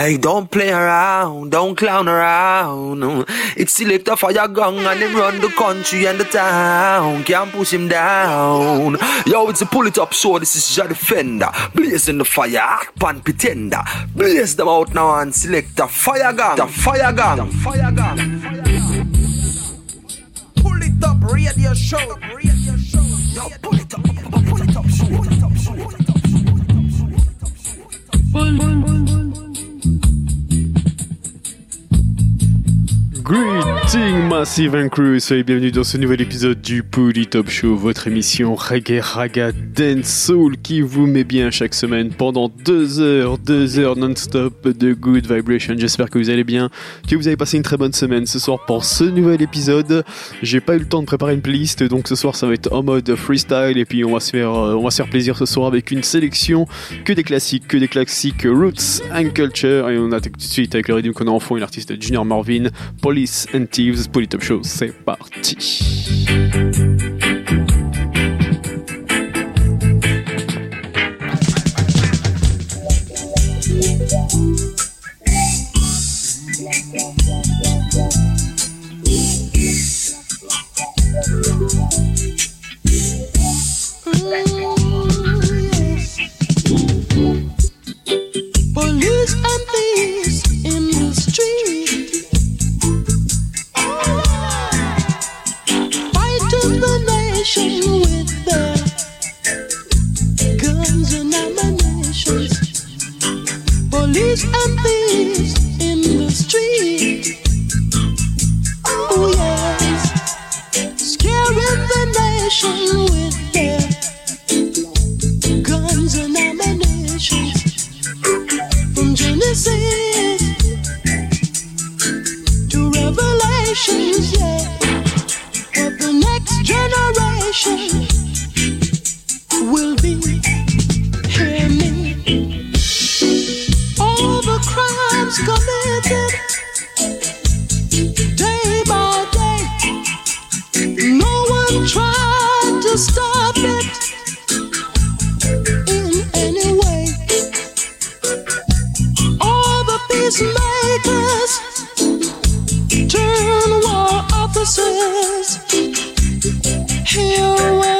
Hey, don't play around, don't clown around. It's selector fire gun and them run the country and the town. Can't push him down. Yo, it's a pull it up show. This is your defender. Blazing the fire, pan pretender. Blaze them out now and select the fire gun. The fire gun. The fire gun. Pull it up, radio show. Radio show. Yo, pull it up, pull it up. Pull it up. Pull it up, show. Pull it up, show. Greeting Massive and Crew, soyez bienvenue dans ce nouvel épisode du Pouli Top Show, votre émission reggae, raga, dance, soul qui vous met bien chaque semaine pendant deux heures, deux heures non-stop de good vibration. J'espère que vous allez bien, que vous avez passé une très bonne semaine ce soir pour ce nouvel épisode. J'ai pas eu le temps de préparer une playlist, donc ce soir ça va être en mode freestyle et puis on va se faire, euh, on va se faire plaisir ce soir avec une sélection que des classiques, que des classiques roots and culture et on attaque tout de suite avec le rythme qu'on a en fond, une artiste Junior Marvin, Police and Thieves, Polytop Show, c'est parti. Police and thieves in the street. Oh yes, scaring the nation with their guns and ammunition. From Genesis to Revelations, yeah. But the next generation will be hear me. Crimes committed day by day. No one tried to stop it in any way. All the peacemakers turn war officers. Hear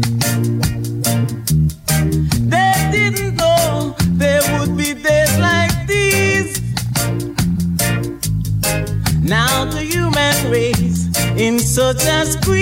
that's green.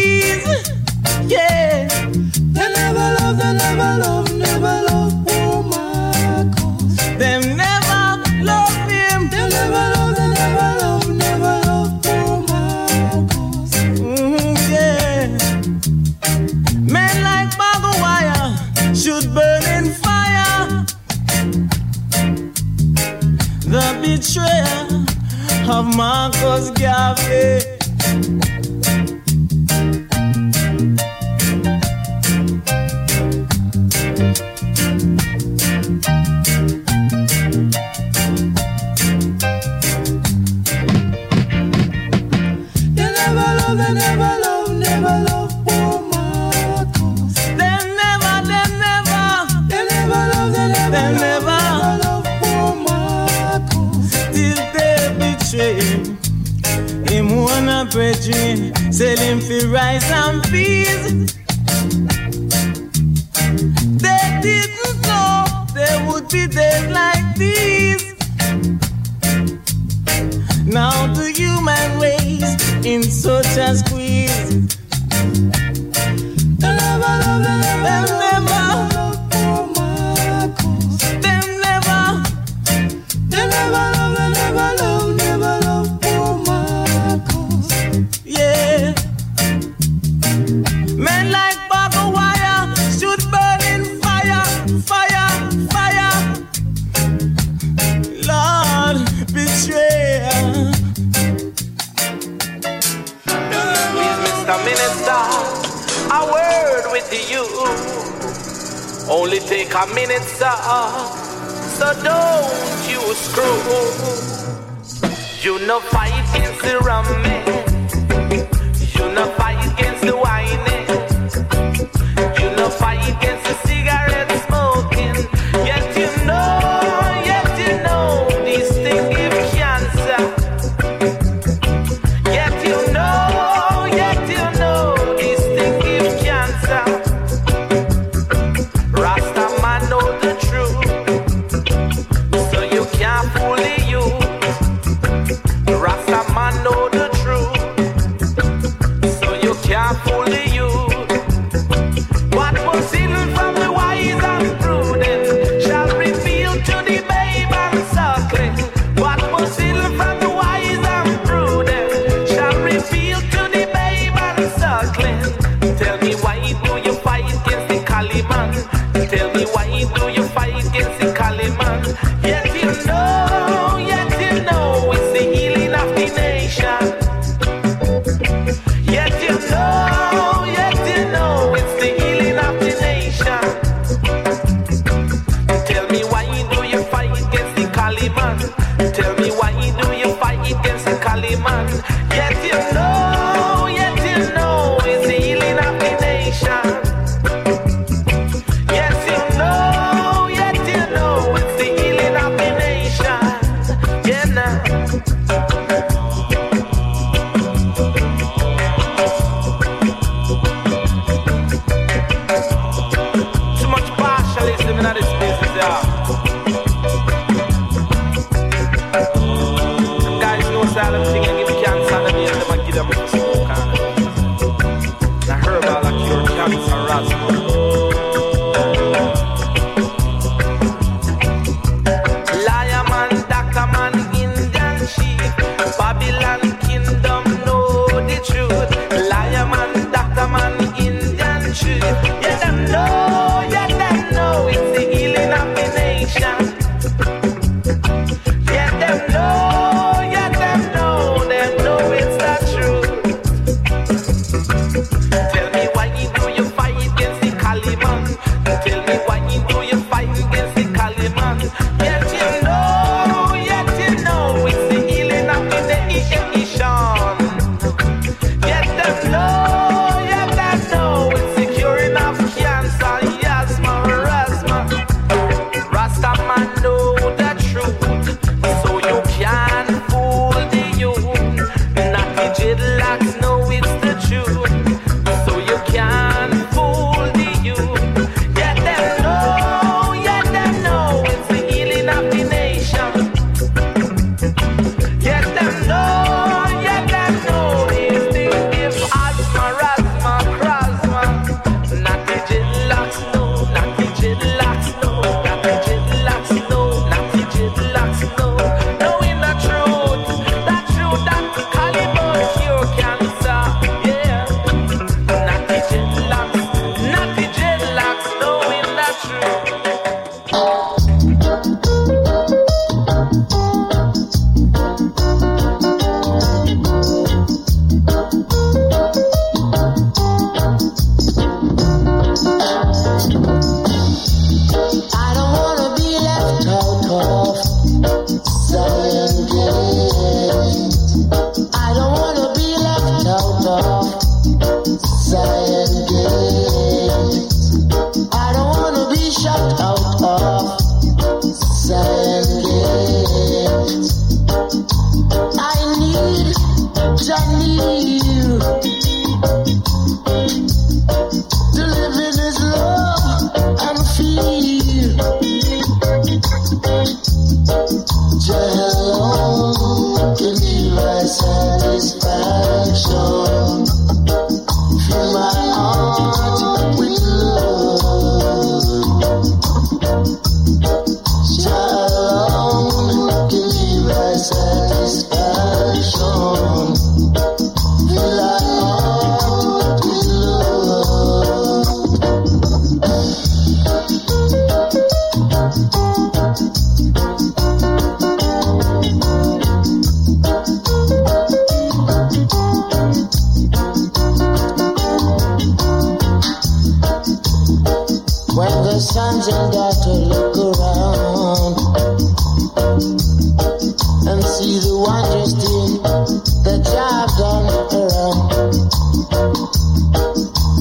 Around.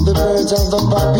The birds and the puppies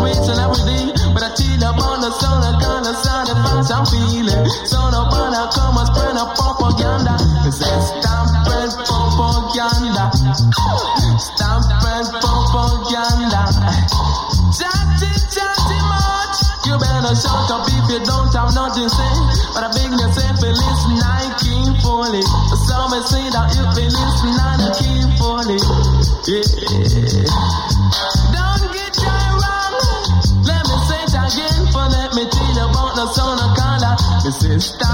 reach and everything. But I about the color.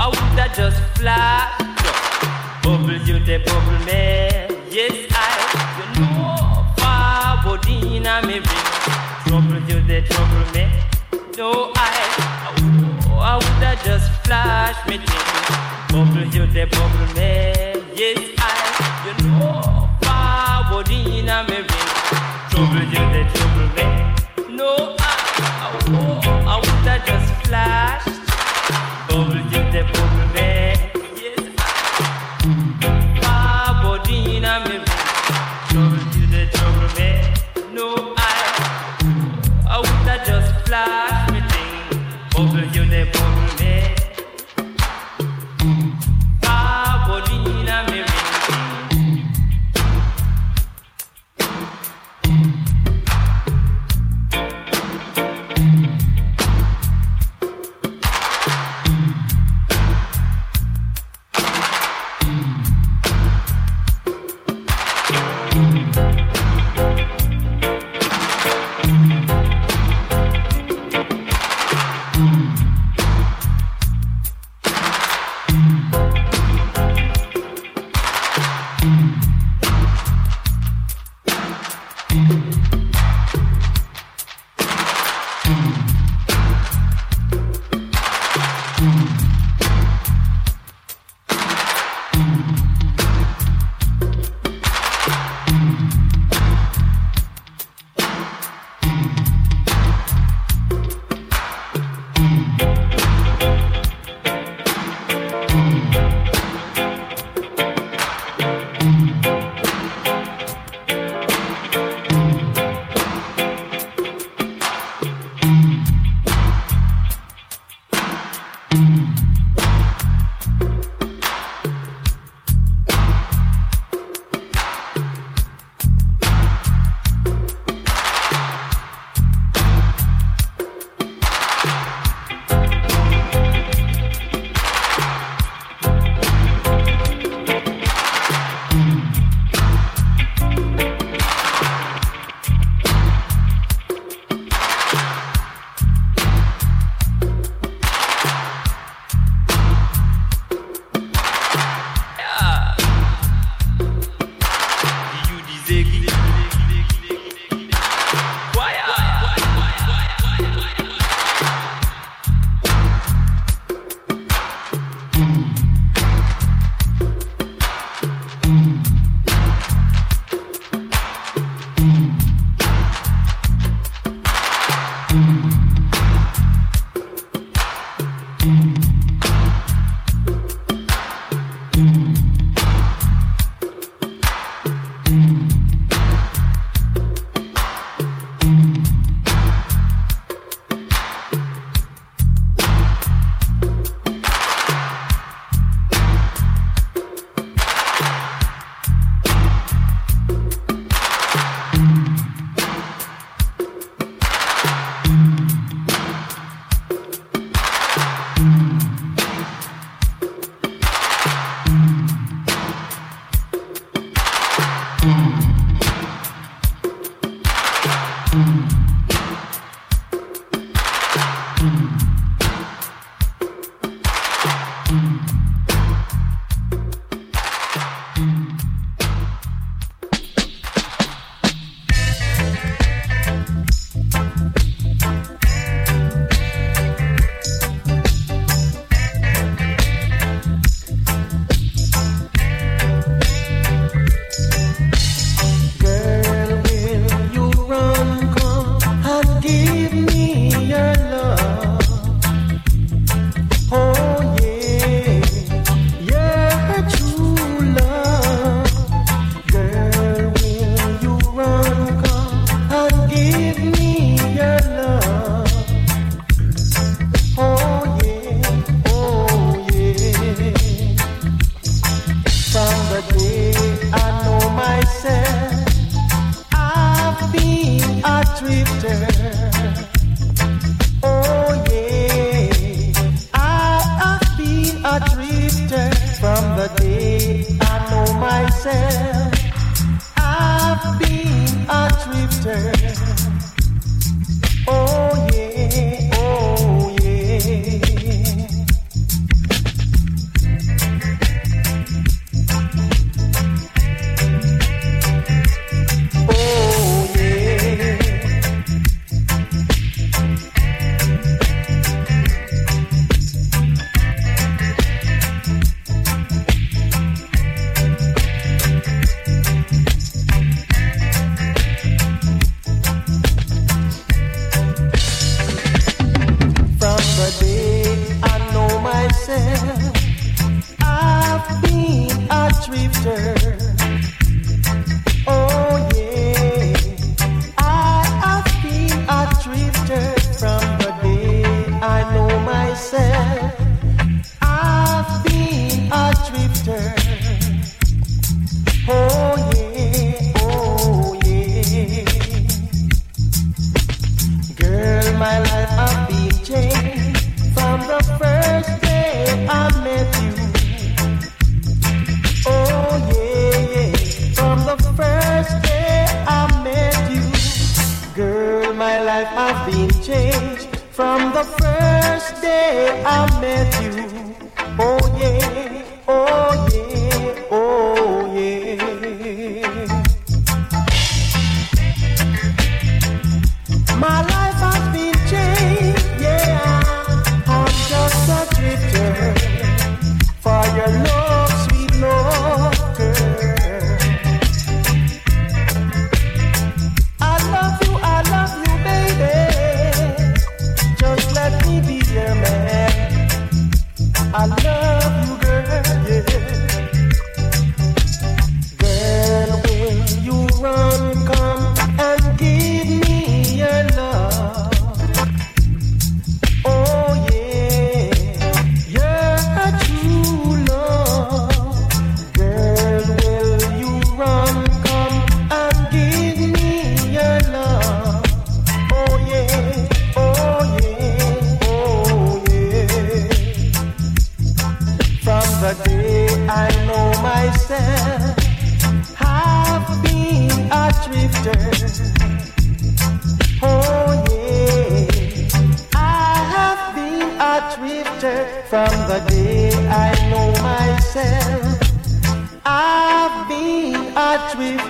I would have just fly. Bubble you the bubble me. Yes, I. You know, far body in a me ring. Trouble you the trouble me. No, I. Oh, I would have just flash me thing. Bubble you the bubble me. Yes, I. You know.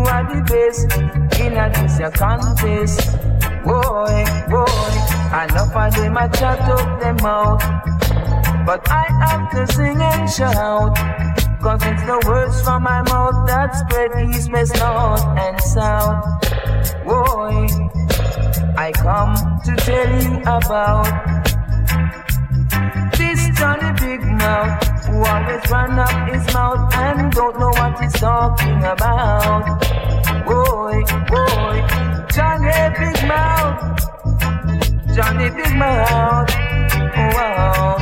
You are the best. In a this your contest. Boy, boy, enough of them I chat up them mouth, But I have to sing and shout. Cause it's the words from my mouth that spread east, west, north, and south. Boy, I come to tell you about this Johnny Big Mouth who always run up his mouth and don't know what he's talking about. Boy, boy, Johnny Big Mouth, Johnny Big Mouth, wow.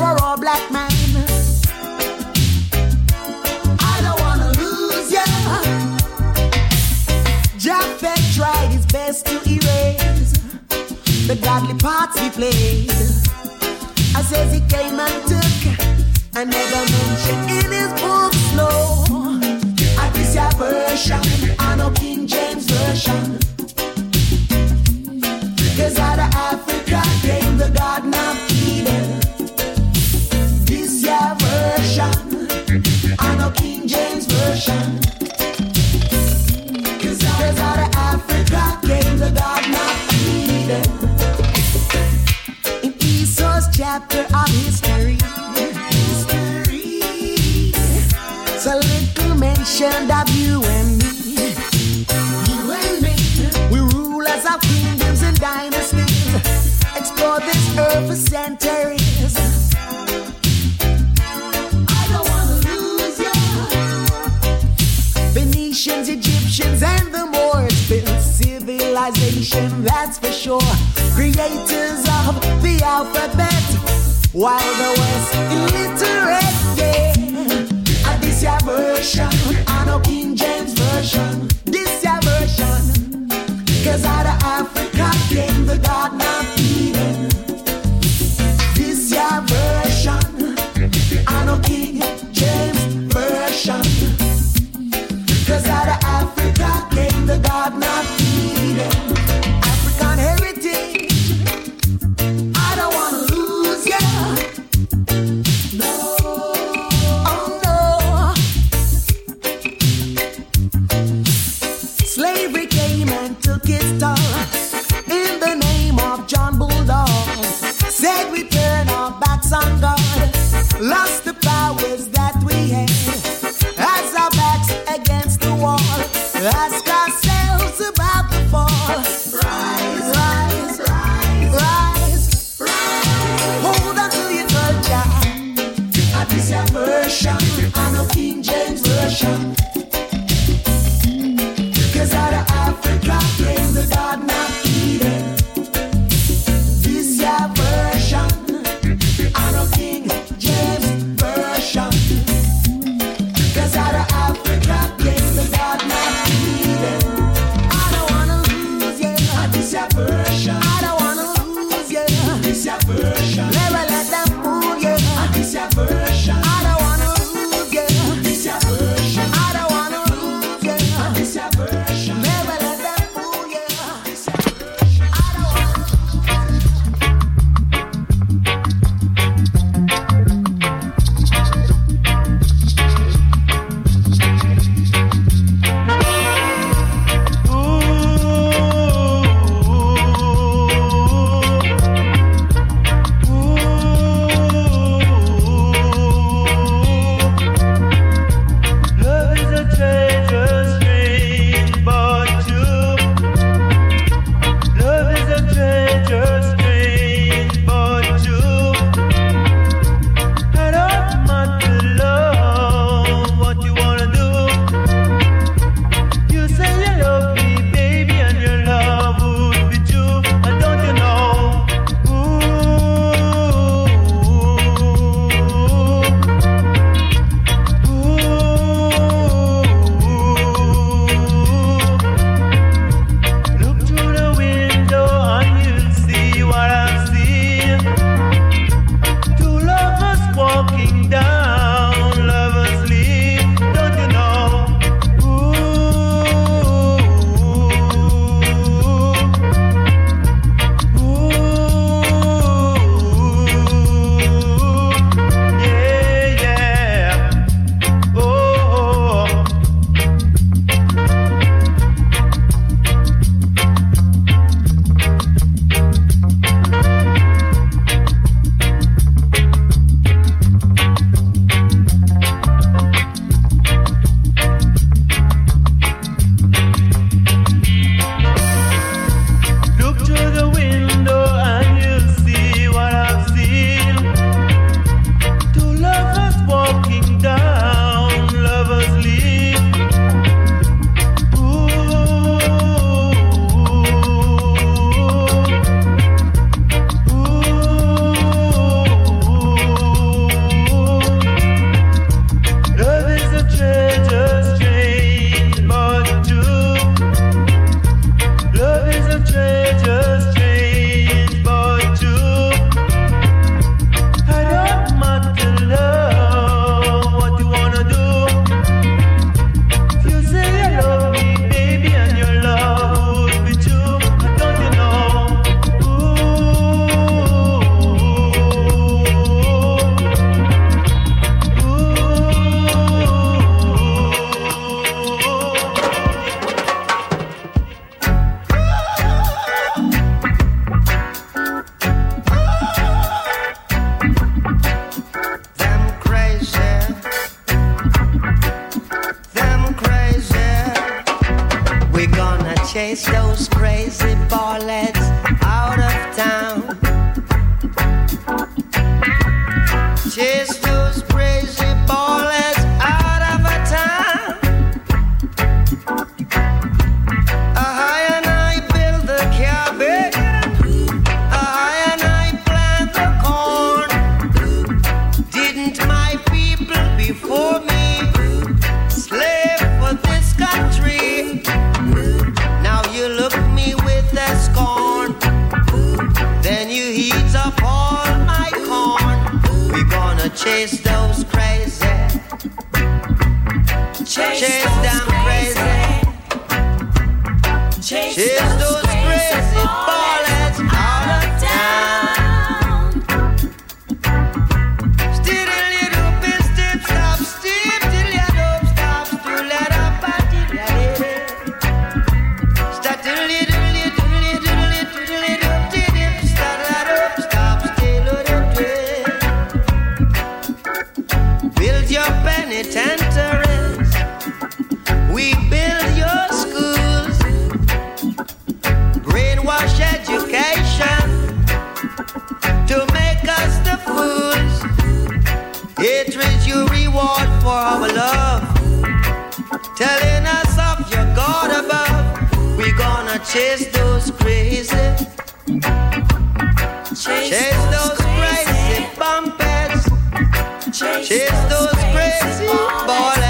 a raw black man. I don't wanna lose ya. Japheth tried his best to erase the godly parts he played. I says he came and took, I never mentioned in his books, no. I this your version, I know King James version. nation of you and me. You and me. We rule as our kingdoms and dynasties. Explore this earth for centuries. I don't wanna lose you. Phoenicians, Egyptians, and the Moors built civilization, that's for sure. Creators of the alphabet, while the West illiterate. Crazy. Ballets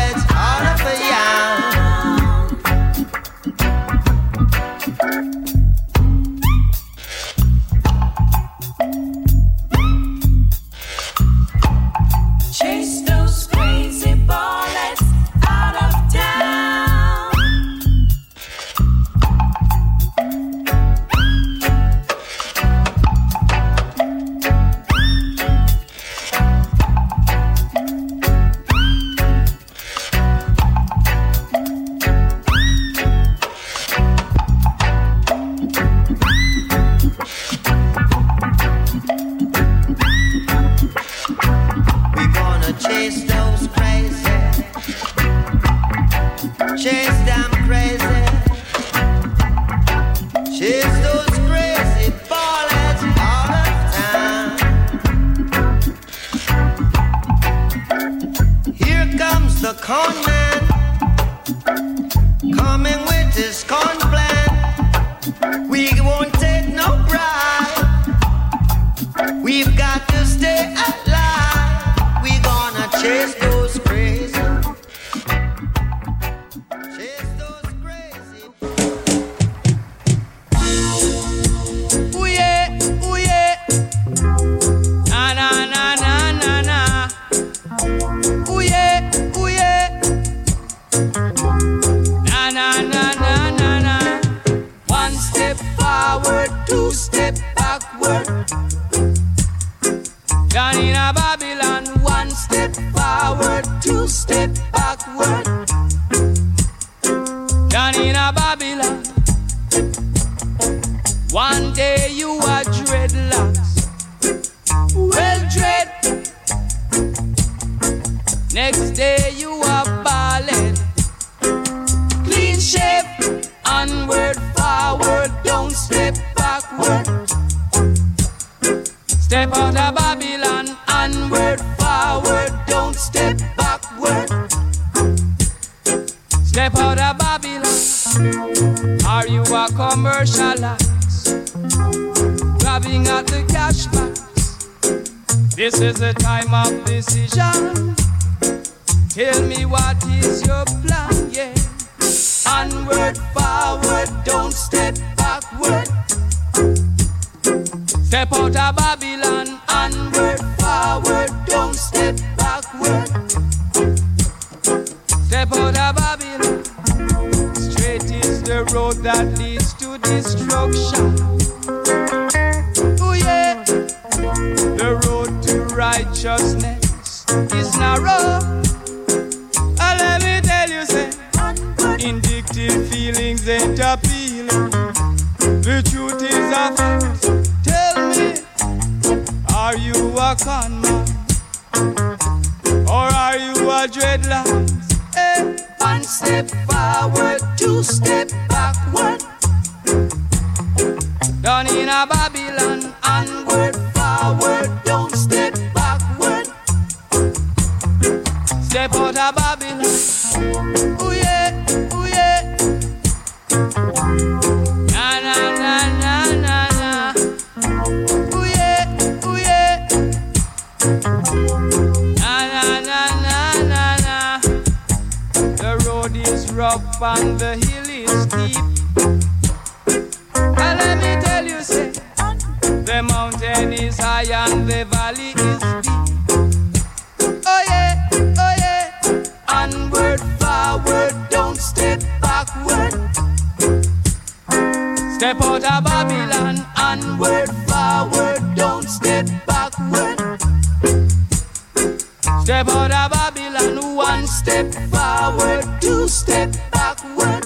rough and the hill is steep. And let me tell you, say, the mountain is high and the valley is deep. Oh yeah, oh yeah, onward, forward, don't step backward. Step out of Babylon, onward, forward, don't step backward. Step out of Babylon, one step forward, two step backward.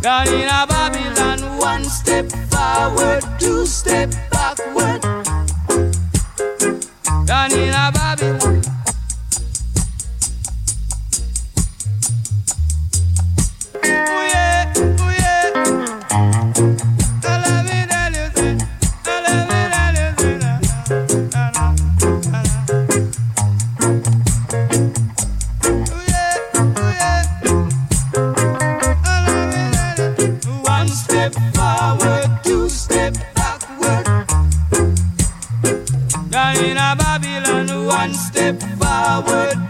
Down in a Babylon, one step forward, two step step forward.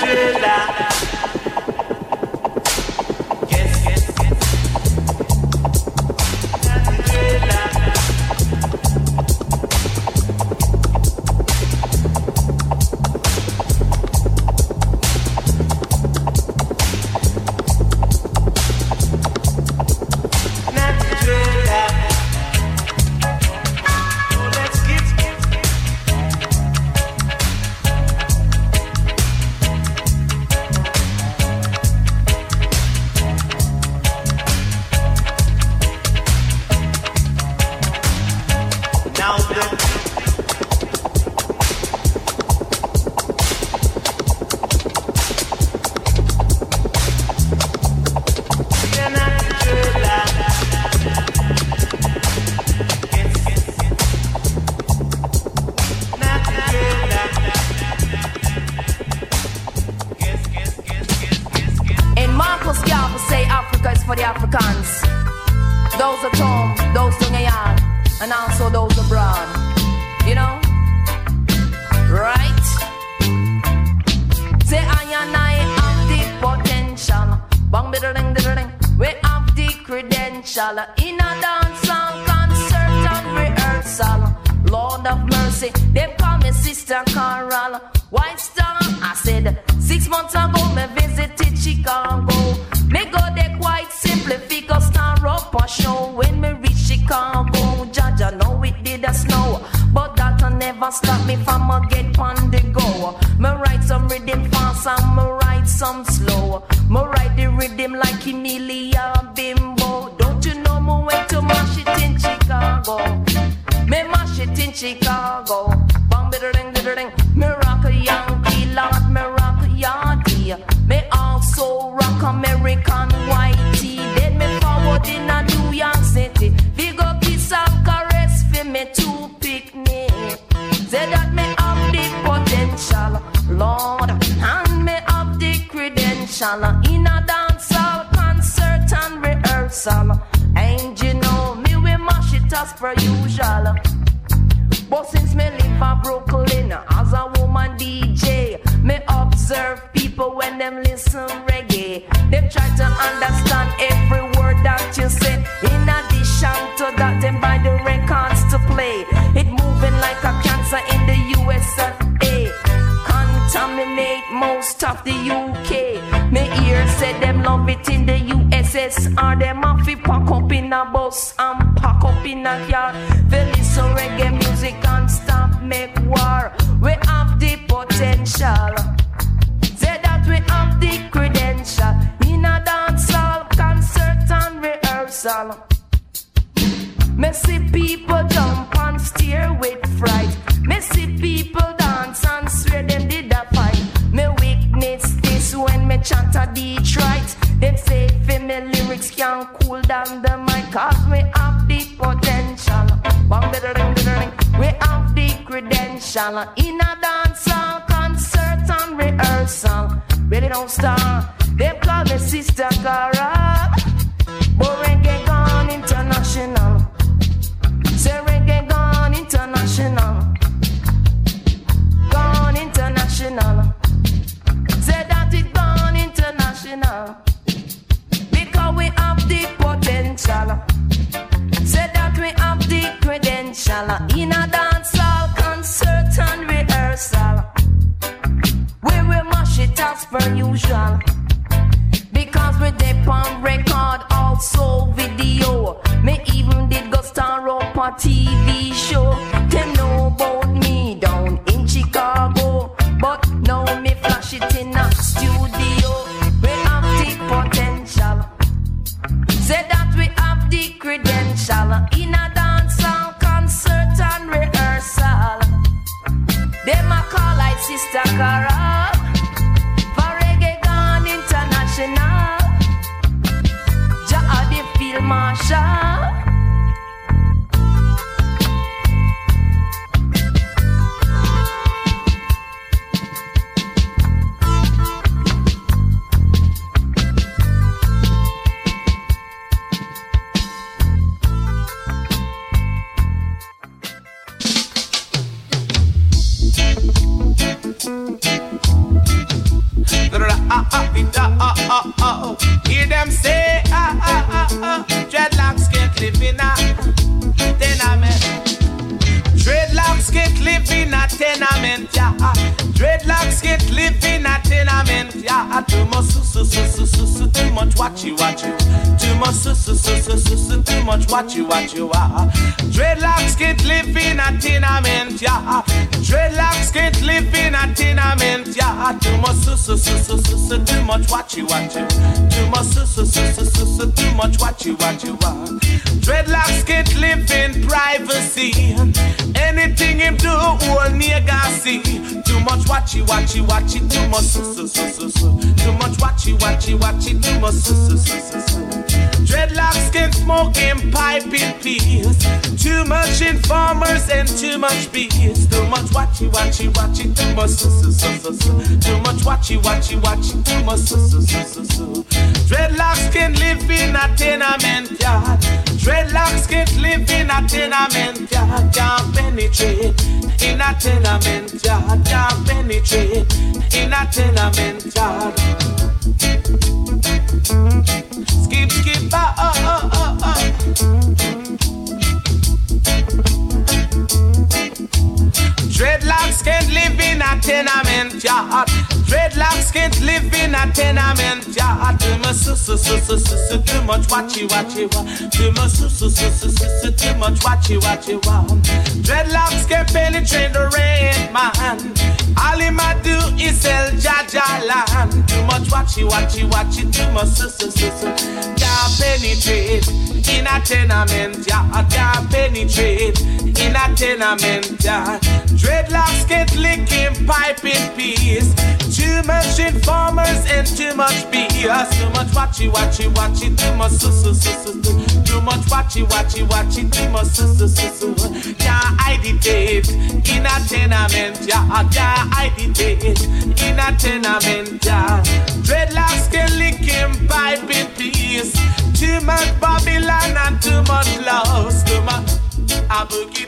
最亮。you what you want. Dreadlocks can penetrate the red man. All he I do is sell Jaja land. Too much watchy watchy watchy too much so so so so. Can't penetrate in a tenement yard. Can't penetrate in a tenement yard. Dreadlocks get licking pipe in peace. Too much informers and too much BS. Too much watchy watchy watchy too much so so so so. so too much watchy, watchy, watchy, dream of su su su su. Can't hide it in a tenement, yeah. Can't hide it in a tenement, yeah. Dreadlocks can lick him pipe in peace. Too much Babylon and too much love, too much. I.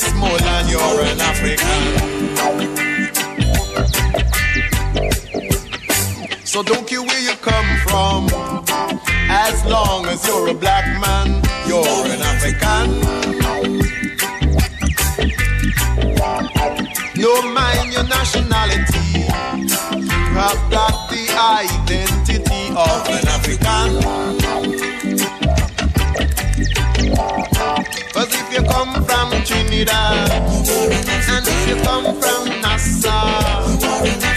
from Westmoreland, you're an African. So don't care where you come from, as long as you're a black man, you come from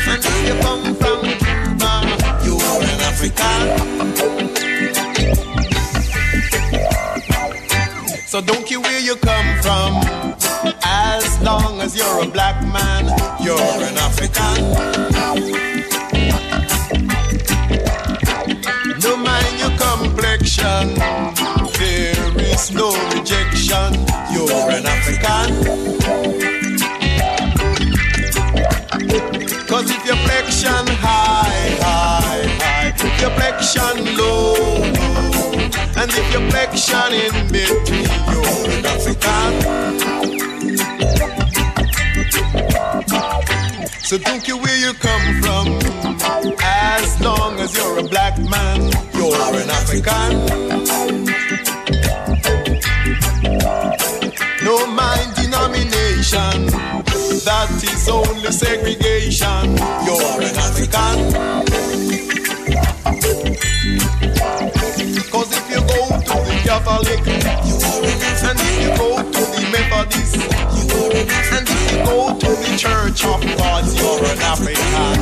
and if you come from Cuba, you are an African. So don't care where you come from, as long as you're a black man, you're flexion high, high, high, if your flexion low, and if your flexion in between, you're an African. So don't care where you come from, as long as you're a black man, you're an African. That is only segregation, you're an African. Cause if you go to the Catholic, and if you go to the Methodist, and if you go to the Church of God, you're an African.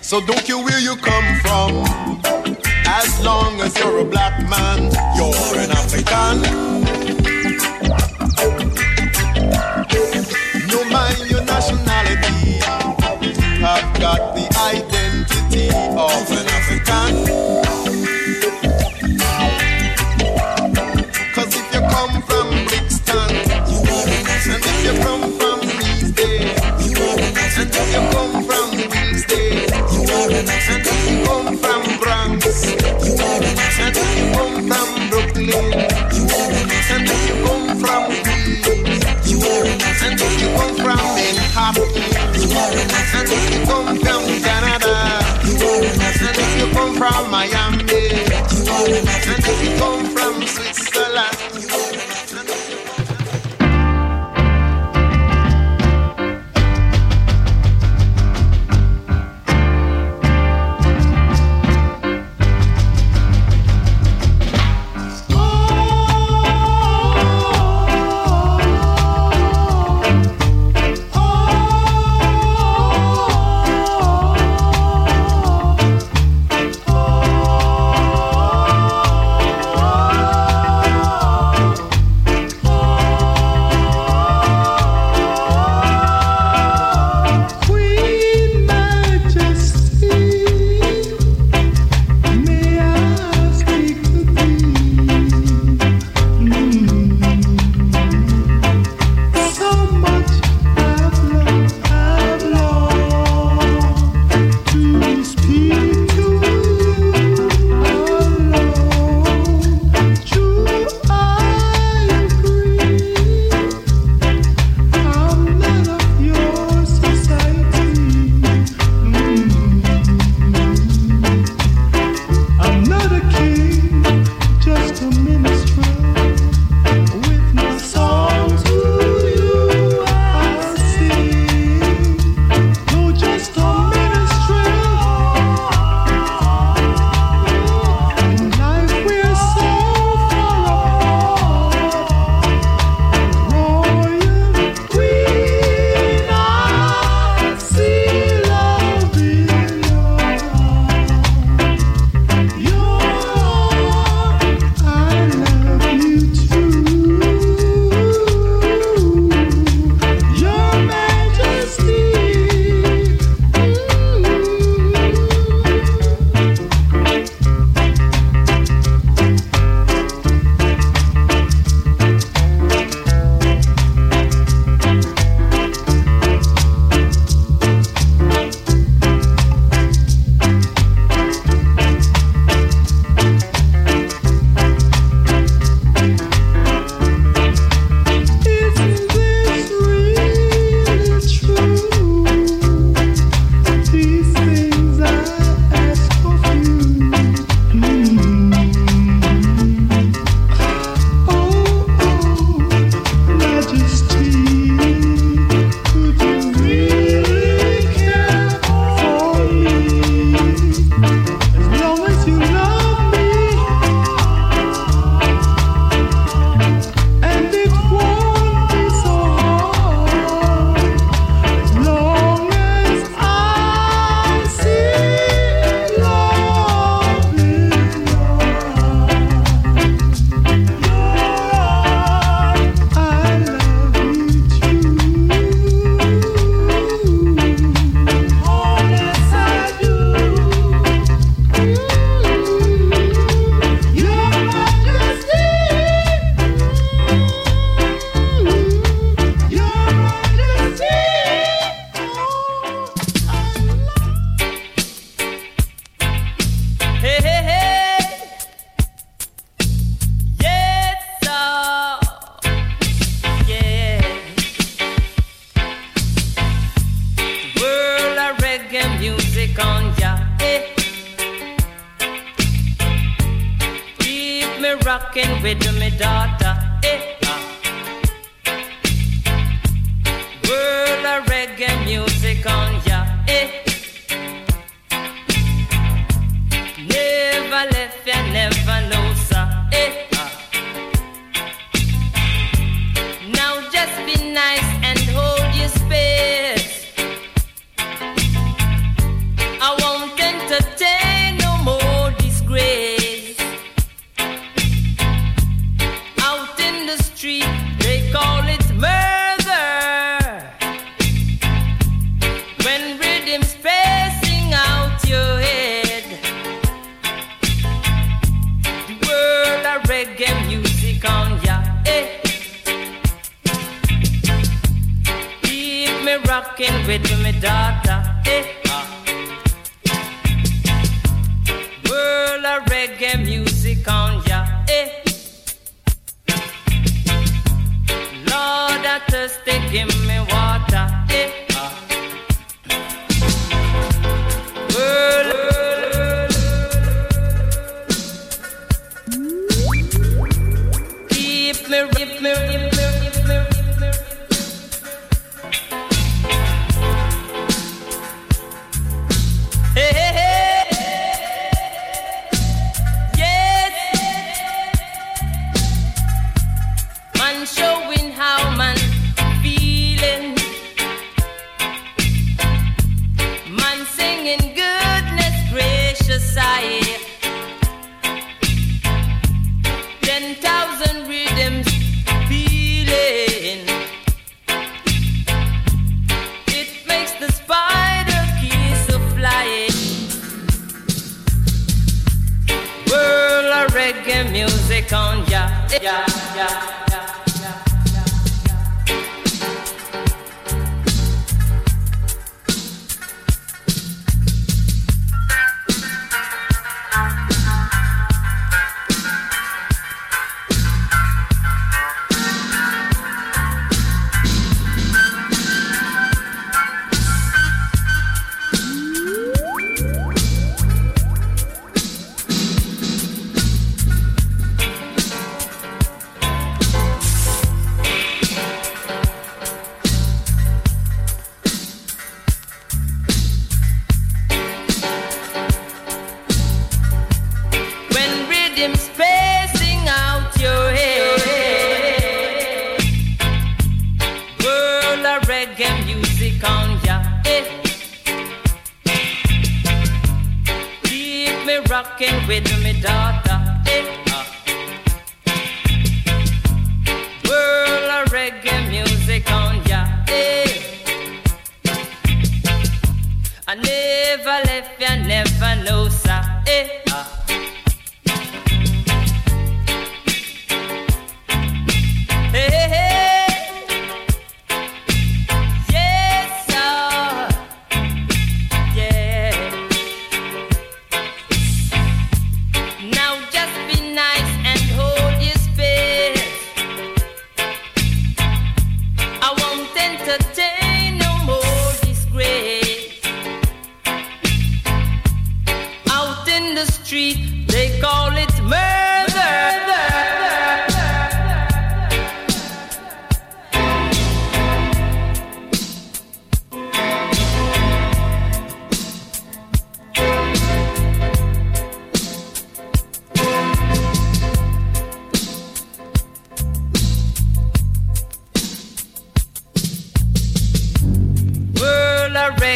So don't care where you come from, as long as you're a black man, you're an African. Got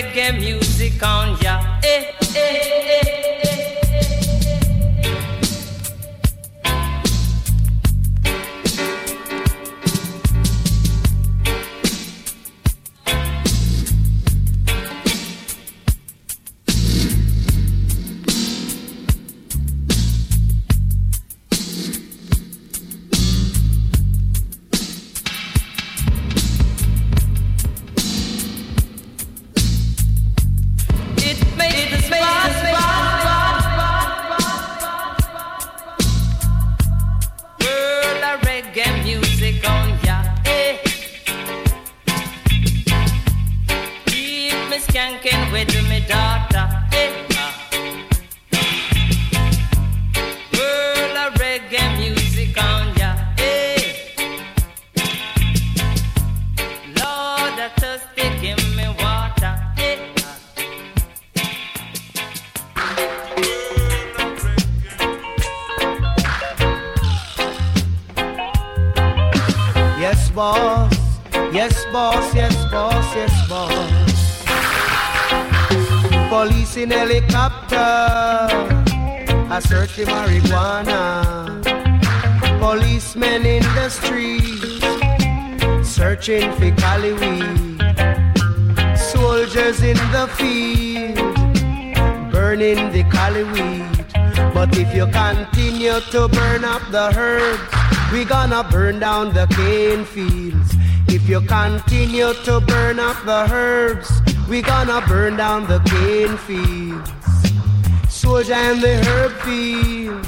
reggae music on ya. Eh, eh, down the cane fields. If you continue to burn up the herbs, we gonna burn down the cane fields. Soldier and the herb field,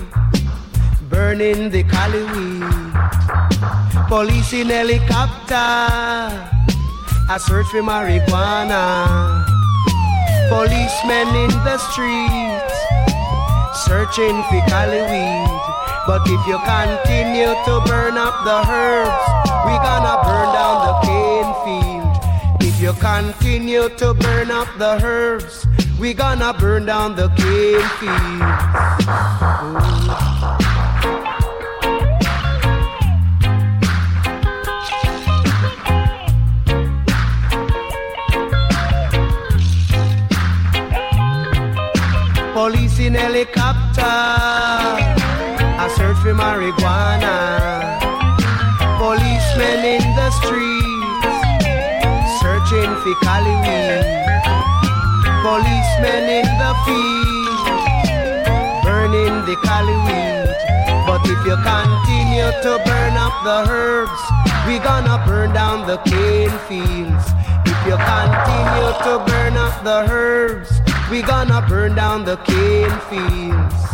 burning the cali weed. Police in helicopter, I search for marijuana. Policemen in the streets, searching for cali weed. But if you continue to burn up the herbs, we gonna burn down the cane field. If you continue to burn up the herbs, we gonna burn down the cane field. Police in helicopter, I search for marijuana. Policemen in the streets, searching for cali weed. Policemen in the field, burning the cali weed. But if you continue to burn up the herbs, we gonna burn down the cane fields. If you continue to burn up the herbs, we gonna burn down the cane fields.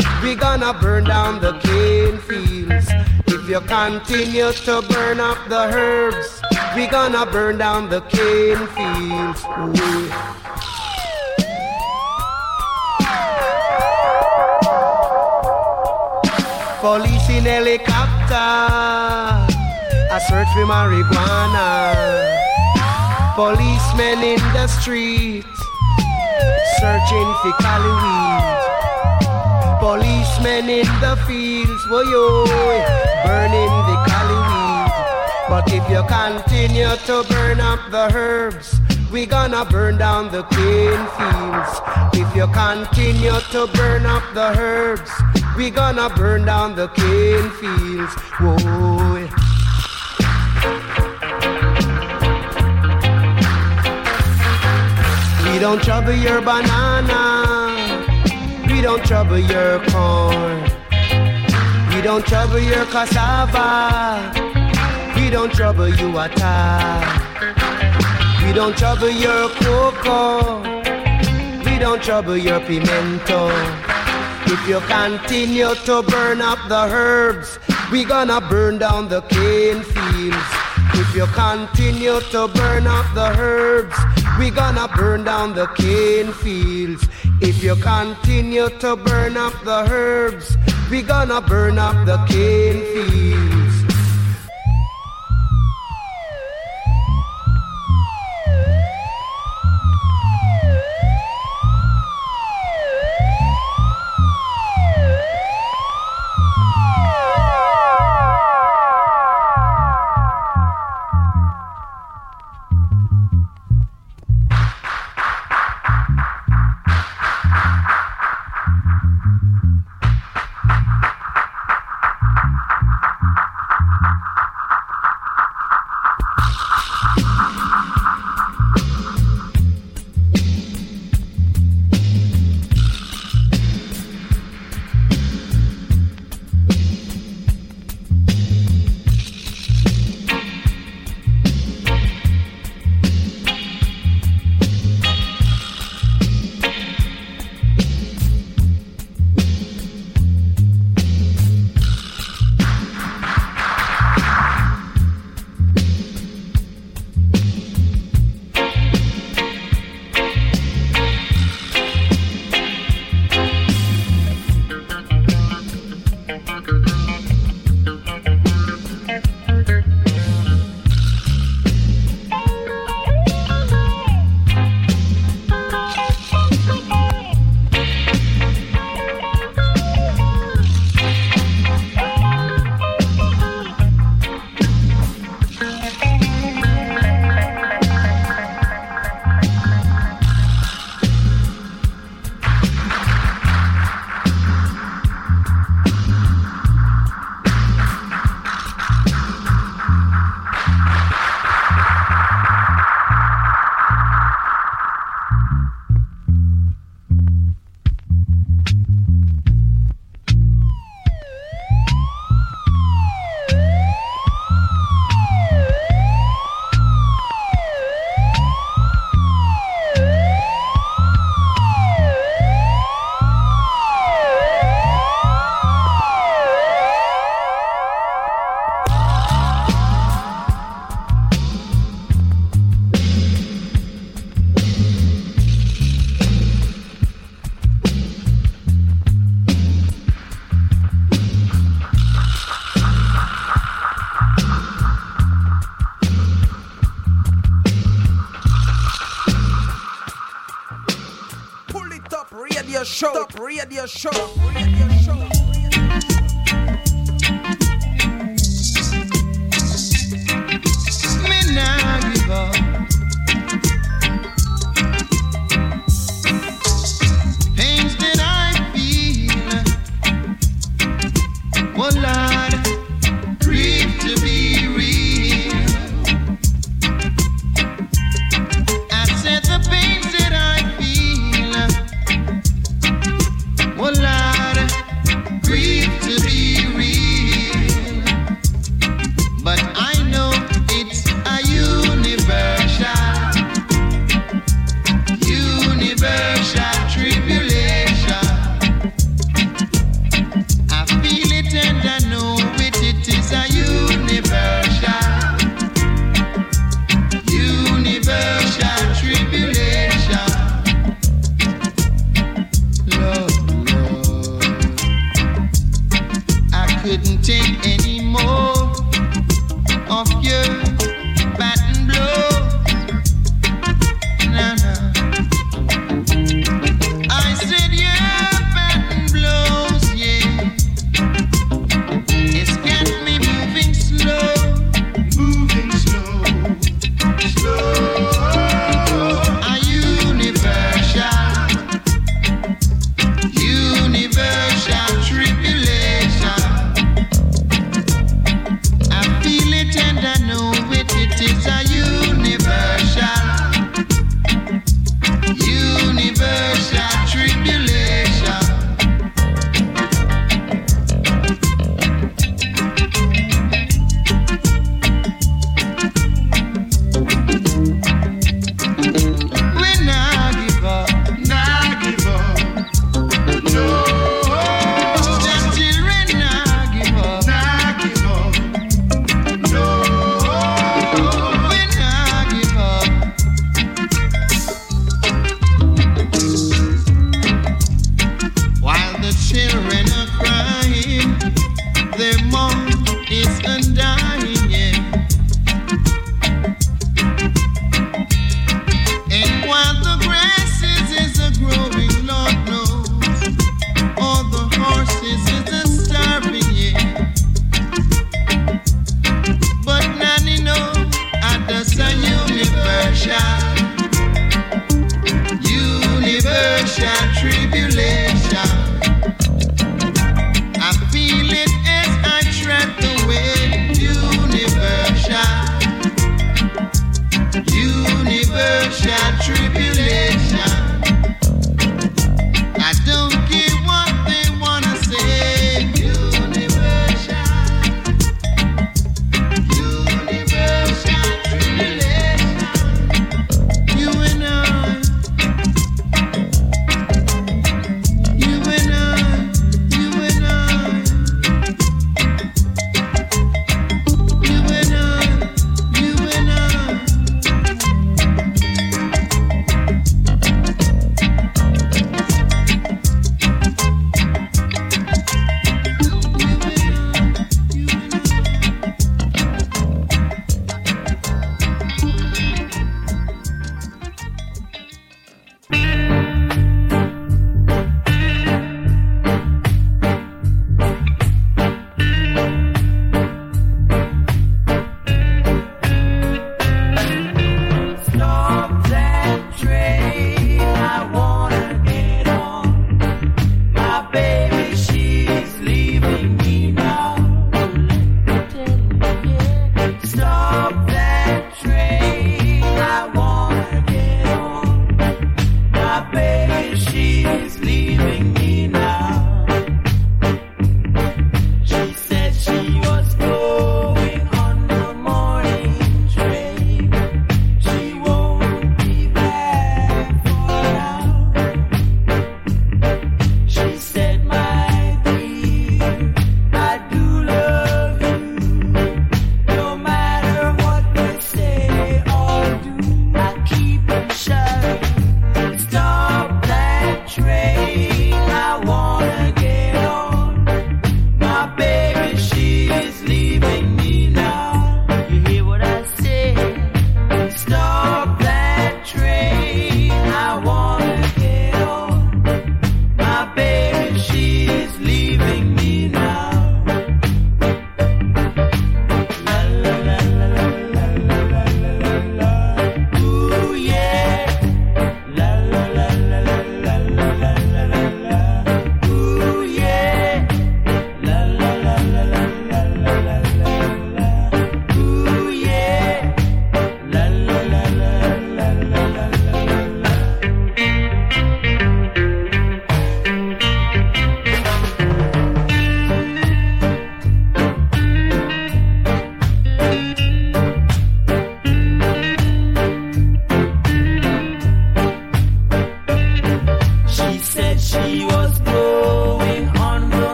we gonna burn down the cane fields. If you continue to burn up the herbs, we gonna burn down the cane fields. Ooh. Police in helicopter, I search for marijuana. Policemen in the streets, searching for cali weed. Policemen in the fields, boy, yo, burning the cali weed. But if you continue to burn up the herbs, we gonna burn down the cane fields. If you continue to burn up the herbs, we gonna burn down the cane fields. Whoa. We don't trouble your banana. We don't trouble your corn. We don't trouble your cassava. We don't trouble you at all. We don't trouble your cocoa. We don't trouble your pimento. If you continue to burn up the herbs, we gonna burn down the cane fields. If you continue to burn up the herbs, we gonna burn down the cane fields. If you continue to burn up the herbs, we gonna burn up the cane fields. Radio show. Radio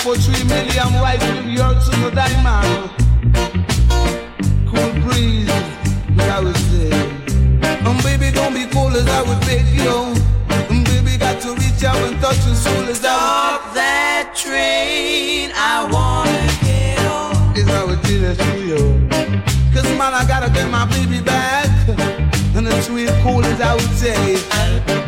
for three million whites will be hurt to the diamond. Cool breeze, what I would say. Um, baby, don't be cool as I would beg you. Um, baby, got to reach out and touch your soul as Stop I would. that train, I wanna get on. Is I would do that to you. Cause man, I gotta get my baby back. And the sweet cool as I would say. I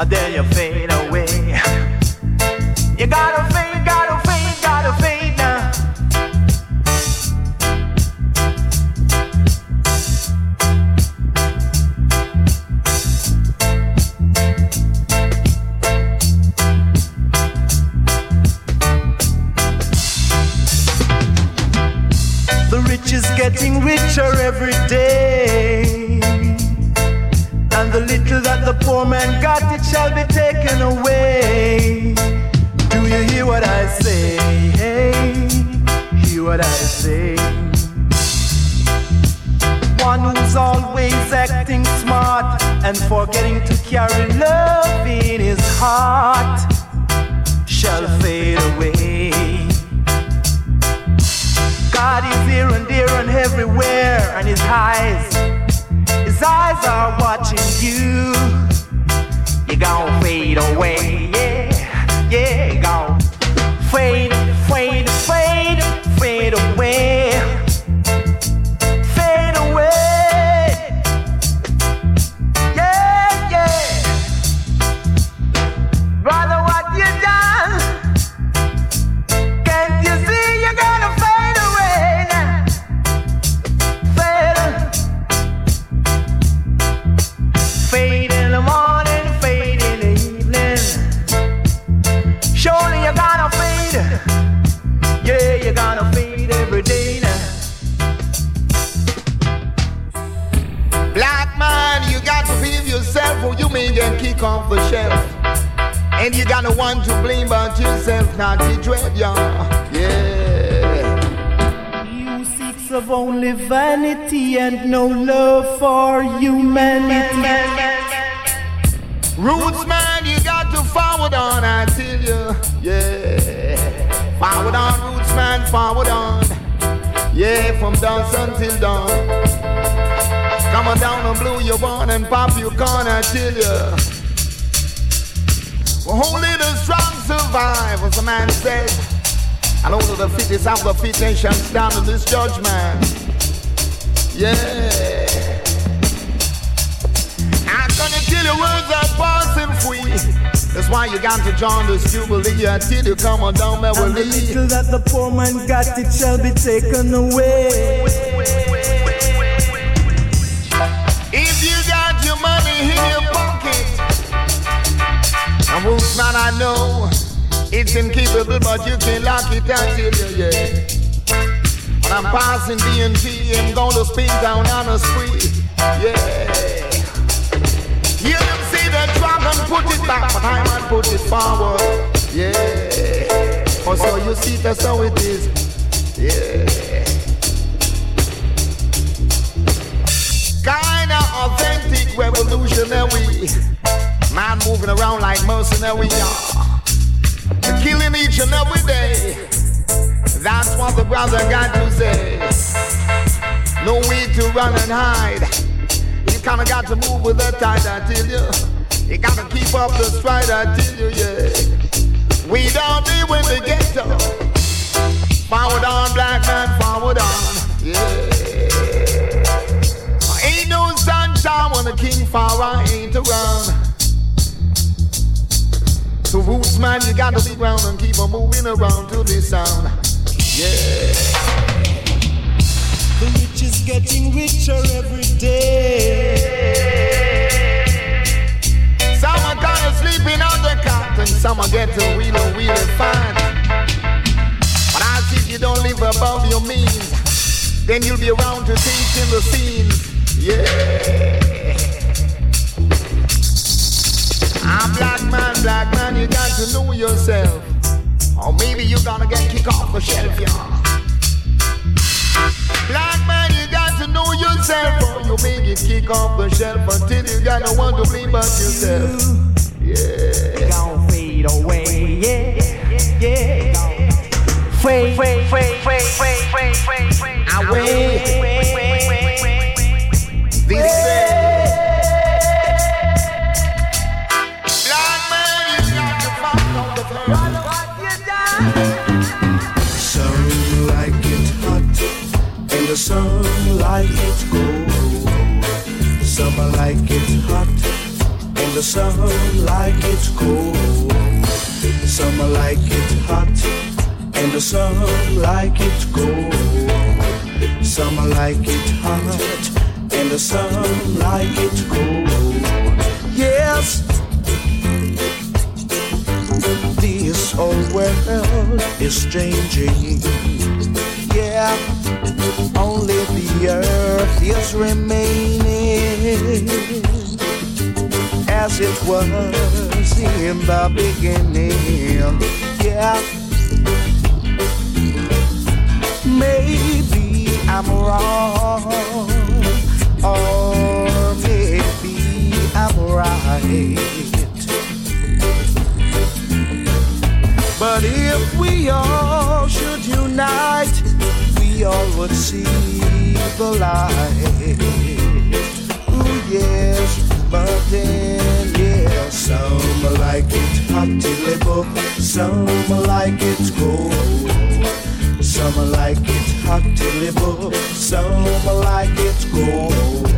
and then you fade away. You gotta the fit in this judgment. Yeah. I'm gonna tell you words are passing free. That's why you got to join this jubilee until you come on down And the Beverly. little that the poor man got, it shall be taken away. If you got your money in your pocket, and who's man I know, it's incapable, but you can lock it down till you, yeah. When I'm passing DNT, I'm gonna spin down on a spree, yeah. You them see the dragon put it back, but I might put it forward, yeah. Oh, so you see that's how it is, yeah. Kinda authentic revolutionary. Man moving around like mercenary. yeah. Each and every day. That's what the brother got to say. No way to run and hide. You kinda got to move with the tide, I tell you. You gotta keep up the stride, I tell you, yeah. We don't live in the ghetto. Forward on, black man, forward on, yeah. Ain't no sunshine when the king Farah ain't around. So roots man, you gotta be ground and keep on moving around to this sound. Yeah. The rich is getting richer every day. Some are kinda sleeping on the cot and some are getting really, really fine. But I see if you don't live above your means, then you'll be around to teach in the scenes. Yeah. I'm black man, black man, you got to know yourself. Or maybe you're gonna get kicked off the shelf, y'all. Black man, you got to know yourself, or you may get kicked off the shelf until you got no one to blame but yourself. Yeah. Gon' fade away, yeah, yeah. Fade, fade, fade, fade, fade, fade, fade, fade away. This sun like it cold. Some like it hot, and the sun like it cold. Some like it hot, and the sun like it cold. Some like it hot, and the sun like it cold. Yes. This old world is changing. Yeah, only the earth is remaining. as it was in the beginning. Yeah. Maybe I'm wrong, or maybe I'm right. But if we all should unite, all would see the light. Ooh, yes, but then, yeah, some like it hot till some like it cold. Some like it hot till some like it cold.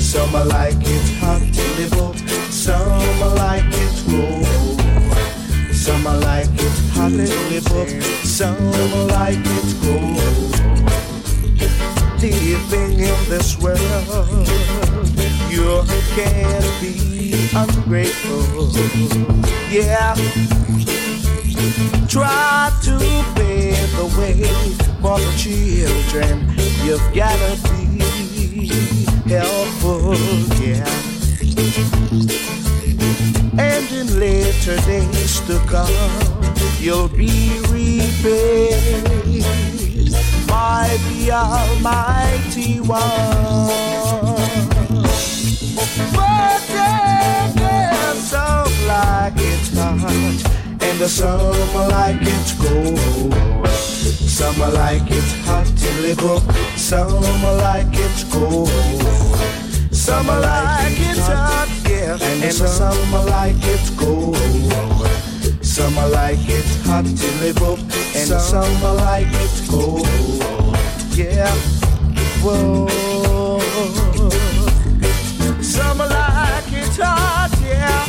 Some like it hot till some like it cold. Some like it hot till some like it cold. Living in this world, you can't be ungrateful. Yeah. Try to pave the way for the children. You've gotta be helpful, yeah. And in later days to come, you'll be repaid by the Almighty One. But there's some like it's hot, and the some like it's cold. Some like it hot till it go, some like it's cold. Some like it hot, yeah, and some like it cold. Some like it hot till it go, and some like it cold. Yeah, whoa. Some like it hot, yeah.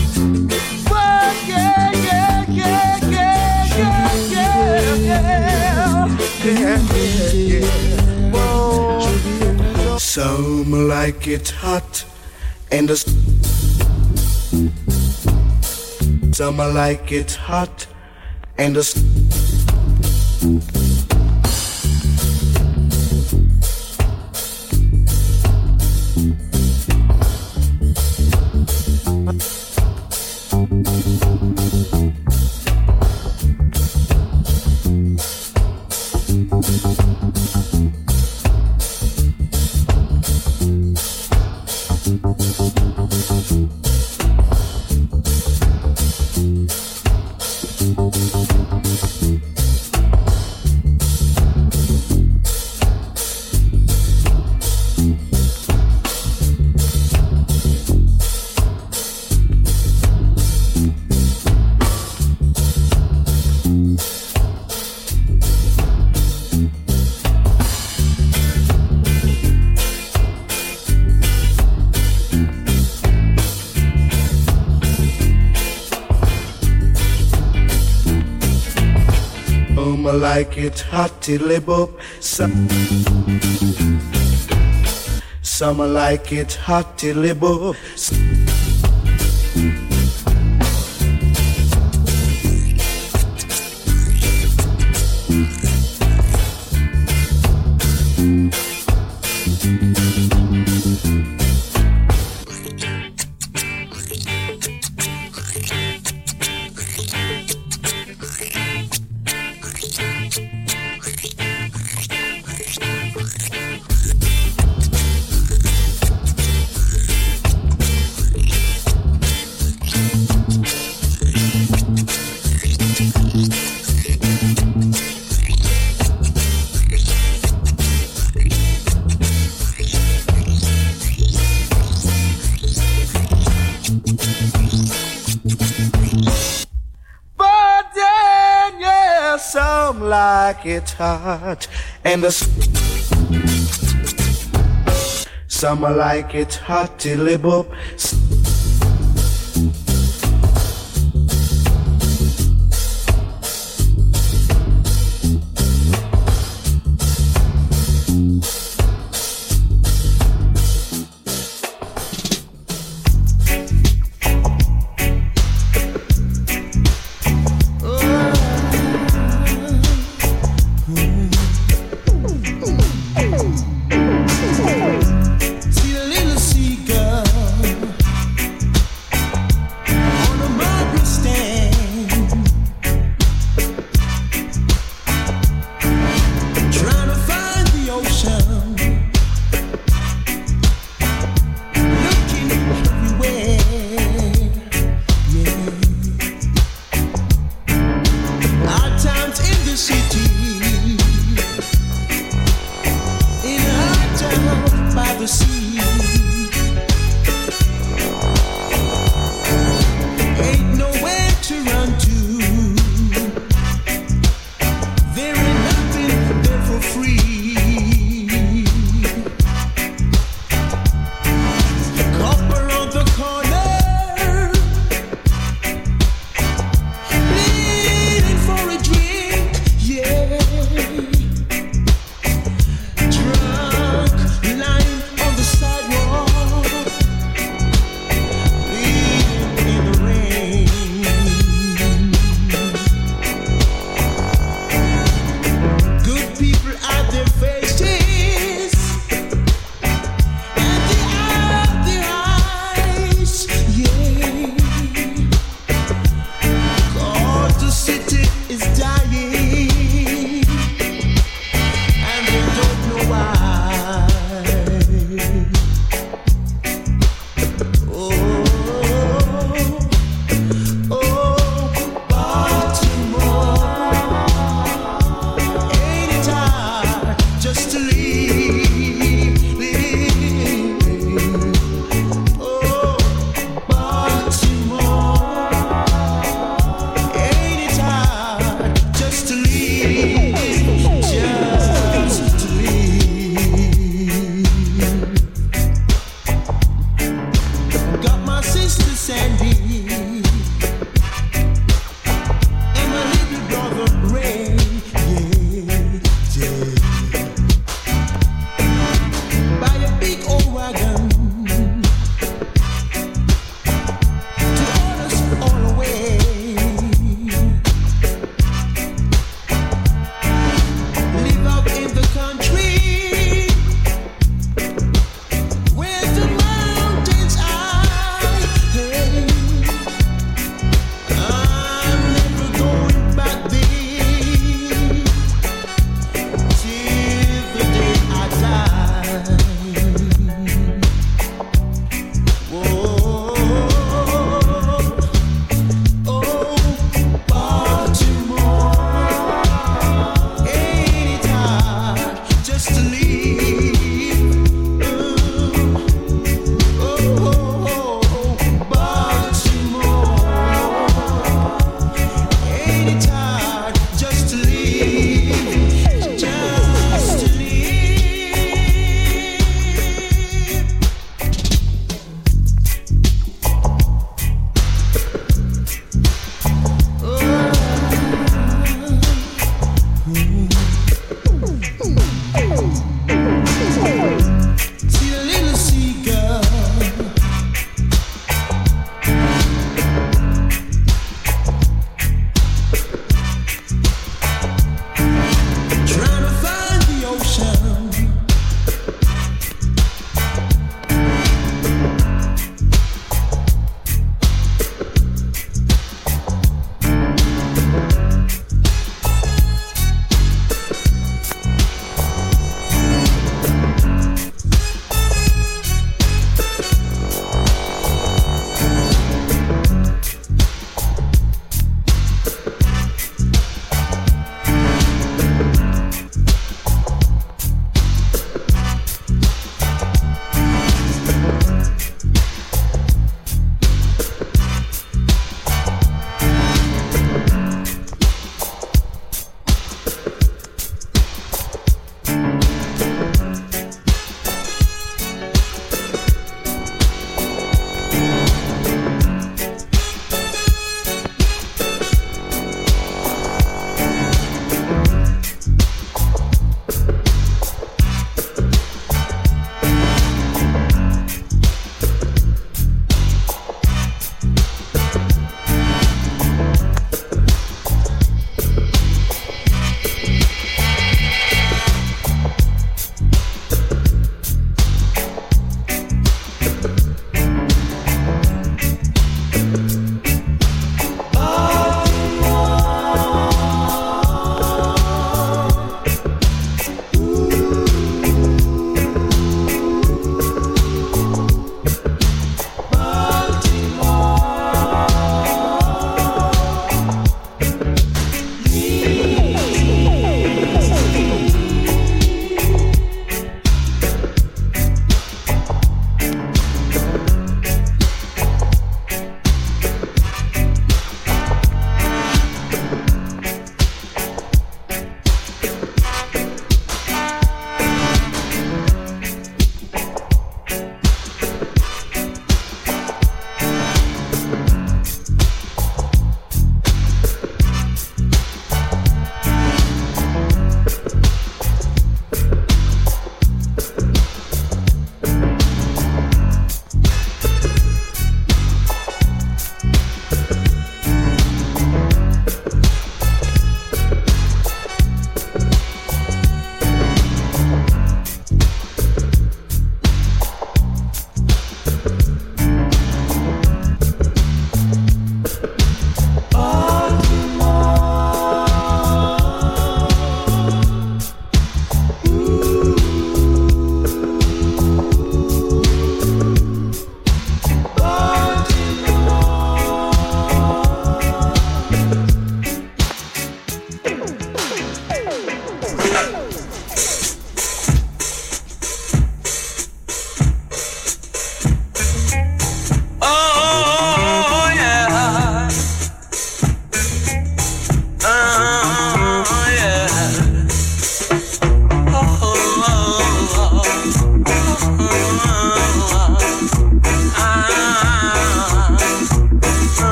But yeah, yeah, yeah, yeah, yeah, yeah, yeah, yeah, yeah. Whoa. Some like it hot, and the some like it hot, and the it's hot to live up. Some, summer like it hot to live up. and the summer like it hot till it boop.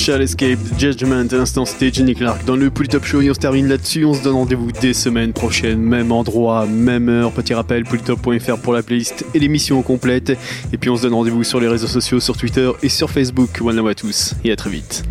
Shall Escape, Judgment et l'instant c'était Jenny Clark dans le Polytop Show et on se termine là-dessus. On se donne rendez-vous des semaines prochaines, même endroit, même heure. Petit rappel, polytop.fr pour la playlist et l'émission complète. Et puis on se donne rendez-vous sur les réseaux sociaux, sur Twitter et sur Facebook. One love à tous et à très vite.